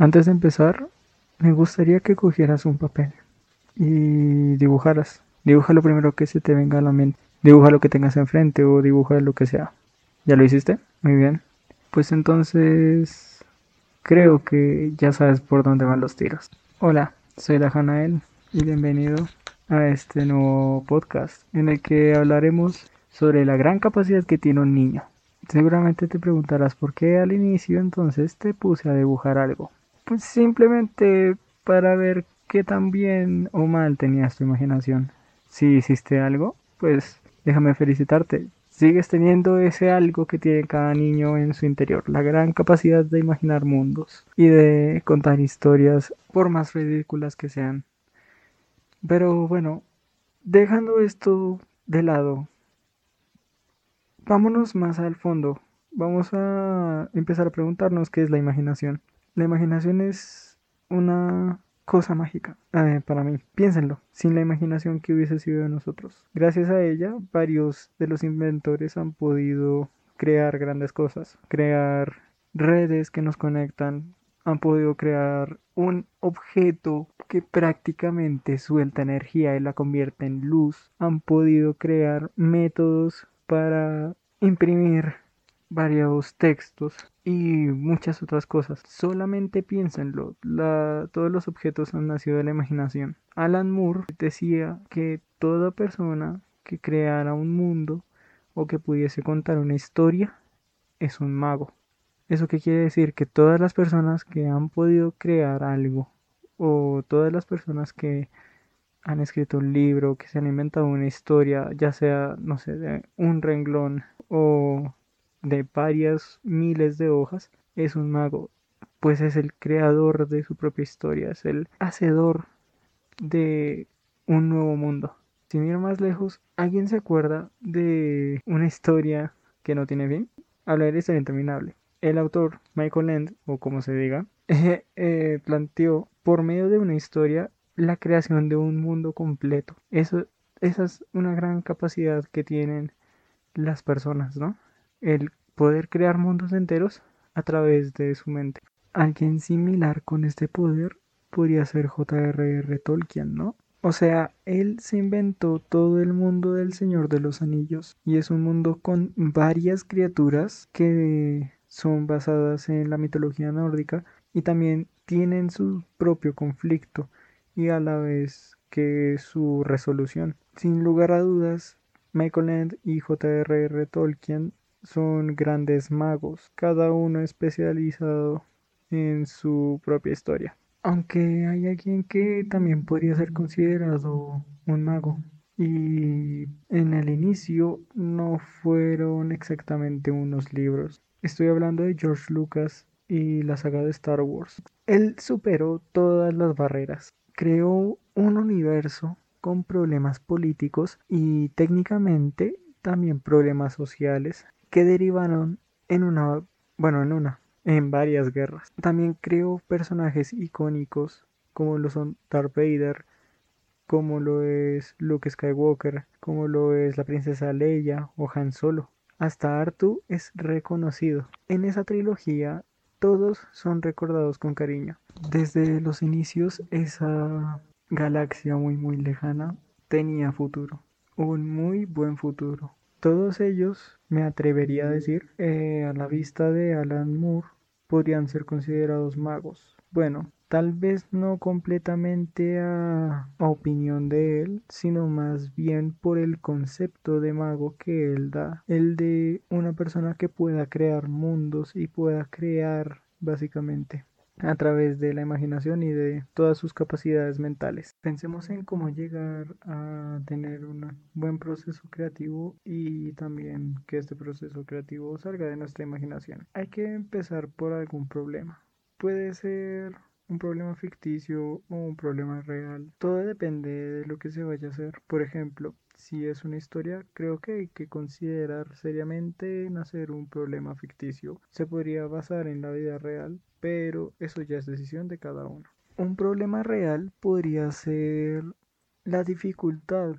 Antes de empezar, me gustaría que cogieras un papel y dibujaras. Dibuja lo primero que se te venga a la mente. Dibuja lo que tengas enfrente o dibuja lo que sea. ¿Ya lo hiciste? Muy bien. Pues entonces creo que ya sabes por dónde van los tiros. Hola, soy Dajanael y bienvenido a este nuevo podcast en el que hablaremos sobre la gran capacidad que tiene un niño. Seguramente te preguntarás por qué al inicio entonces te puse a dibujar algo. Pues simplemente para ver qué tan bien o mal tenías tu imaginación. Si hiciste algo, pues déjame felicitarte. Sigues teniendo ese algo que tiene cada niño en su interior, la gran capacidad de imaginar mundos y de contar historias por más ridículas que sean. Pero bueno, dejando esto de lado, vámonos más al fondo. Vamos a empezar a preguntarnos qué es la imaginación. La imaginación es una cosa mágica eh, para mí. Piénsenlo, sin la imaginación que hubiese sido de nosotros. Gracias a ella, varios de los inventores han podido crear grandes cosas, crear redes que nos conectan, han podido crear un objeto que prácticamente suelta energía y la convierte en luz, han podido crear métodos para imprimir varios textos y muchas otras cosas. Solamente piénsenlo, todos los objetos han nacido de la imaginación. Alan Moore decía que toda persona que creara un mundo o que pudiese contar una historia es un mago. ¿Eso qué quiere decir? Que todas las personas que han podido crear algo o todas las personas que han escrito un libro, que se han inventado una historia, ya sea, no sé, de un renglón o de varias miles de hojas, es un mago, pues es el creador de su propia historia, es el hacedor de un nuevo mundo. Sin ir más lejos, ¿alguien se acuerda de una historia que no tiene fin? Hablar historia interminable. El autor, Michael End, o como se diga, eh, planteó por medio de una historia la creación de un mundo completo. Eso, esa es una gran capacidad que tienen las personas, ¿no? El poder crear mundos enteros a través de su mente. Alguien similar con este poder podría ser J.R.R. Tolkien, ¿no? O sea, él se inventó todo el mundo del Señor de los Anillos y es un mundo con varias criaturas que son basadas en la mitología nórdica y también tienen su propio conflicto y a la vez que su resolución. Sin lugar a dudas, Michael y J.R.R. Tolkien son grandes magos, cada uno especializado en su propia historia. Aunque hay alguien que también podría ser considerado un mago. Y en el inicio no fueron exactamente unos libros. Estoy hablando de George Lucas y la saga de Star Wars. Él superó todas las barreras. Creó un universo con problemas políticos y técnicamente también problemas sociales que derivaron en una, bueno, en una, en varias guerras. También creó personajes icónicos como lo son Darth Vader, como lo es Luke Skywalker, como lo es la princesa Leia o Han Solo. Hasta Artu es reconocido. En esa trilogía todos son recordados con cariño. Desde los inicios esa galaxia muy muy lejana tenía futuro, un muy buen futuro. Todos ellos, me atrevería a decir, eh, a la vista de Alan Moore, podrían ser considerados magos. Bueno, tal vez no completamente a, a, opinión de él, sino más bien por el concepto de mago que él da, el de una persona que pueda crear mundos y pueda crear básicamente a través de la imaginación y de todas sus capacidades mentales. Pensemos en cómo llegar a tener un buen proceso creativo y también que este proceso creativo salga de nuestra imaginación. Hay que empezar por algún problema. Puede ser un problema ficticio o un problema real. Todo depende de lo que se vaya a hacer. Por ejemplo, si es una historia, creo que hay que considerar seriamente en hacer un problema ficticio. Se podría basar en la vida real, pero eso ya es decisión de cada uno. Un problema real podría ser la dificultad.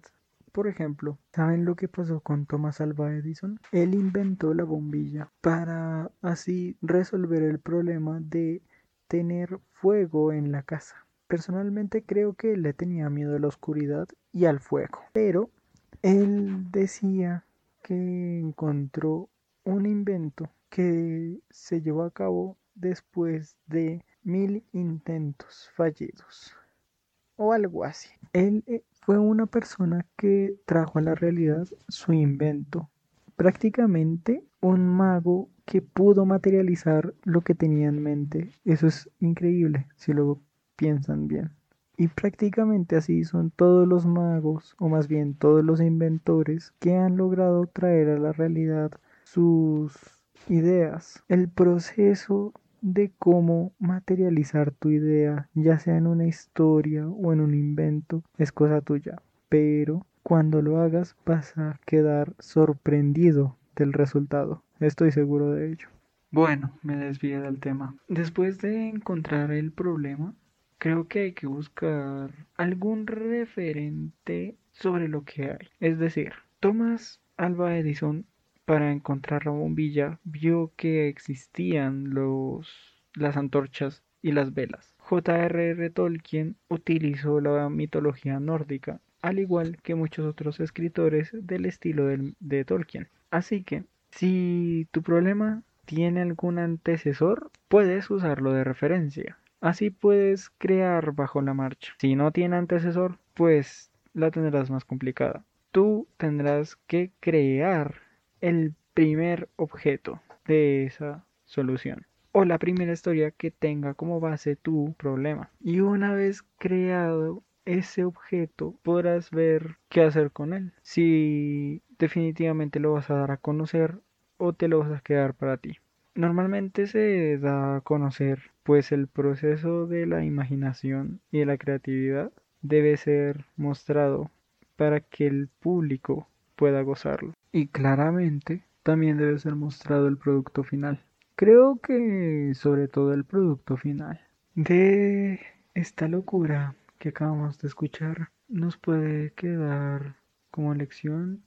Por ejemplo, ¿saben lo que pasó con Thomas Alva Edison? Él inventó la bombilla para así resolver el problema de tener fuego en la casa. Personalmente creo que le tenía miedo a la oscuridad y al fuego, pero él decía que encontró un invento que se llevó a cabo después de mil intentos fallidos o algo así. Él eh, fue una persona que trajo a la realidad su invento. Prácticamente un mago que pudo materializar lo que tenía en mente. Eso es increíble si lo piensan bien. Y prácticamente así son todos los magos, o más bien todos los inventores, que han logrado traer a la realidad sus ideas. El proceso de cómo materializar tu idea, ya sea en una historia o en un invento, es cosa tuya. Pero cuando lo hagas vas a quedar sorprendido del resultado. Estoy seguro de ello. Bueno, me desvié del tema. Después de encontrar el problema, creo que hay que buscar algún referente sobre lo que hay. Es decir, Thomas Alba Edison para encontrar la bombilla vio que existían los las antorchas y las velas. J.R.R. Tolkien utilizó la mitología nórdica, al igual que muchos otros escritores del estilo de Tolkien. Así que, si tu problema tiene algún antecesor, puedes usarlo de referencia. Así puedes crear bajo la marcha. Si no tiene antecesor, pues la tendrás más complicada. Tú tendrás que crear el primer objeto de esa solución o la primera historia que tenga como base tu problema. Y una vez creado ese objeto podrás ver qué hacer con él. Si definitivamente lo vas a dar a conocer o te lo vas a quedar para ti. Normalmente se da a conocer pues el proceso de la imaginación y de la creatividad debe ser mostrado para que el público pueda gozarlo. Y claramente también debe ser mostrado el producto final. Creo que sobre todo el producto final de esta locura que acabamos de escuchar nos puede quedar como lección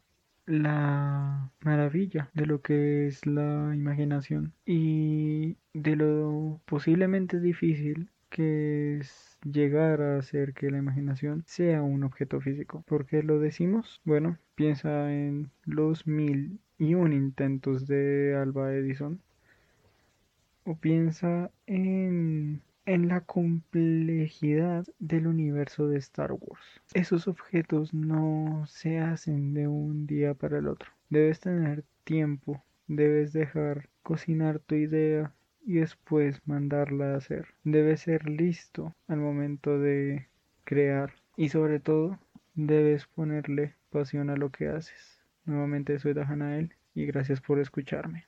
la maravilla de lo que es la imaginación y de lo posiblemente difícil que es llegar a hacer que la imaginación sea un objeto físico. ¿Por qué lo decimos? Bueno, piensa en los mil y un intentos de Alba Edison o piensa en en la complejidad del universo de Star Wars. Esos objetos no se hacen de un día para el otro. Debes tener tiempo, debes dejar cocinar tu idea y después mandarla a hacer. Debes ser listo al momento de crear y sobre todo debes ponerle pasión a lo que haces. Nuevamente soy Dajanael y gracias por escucharme.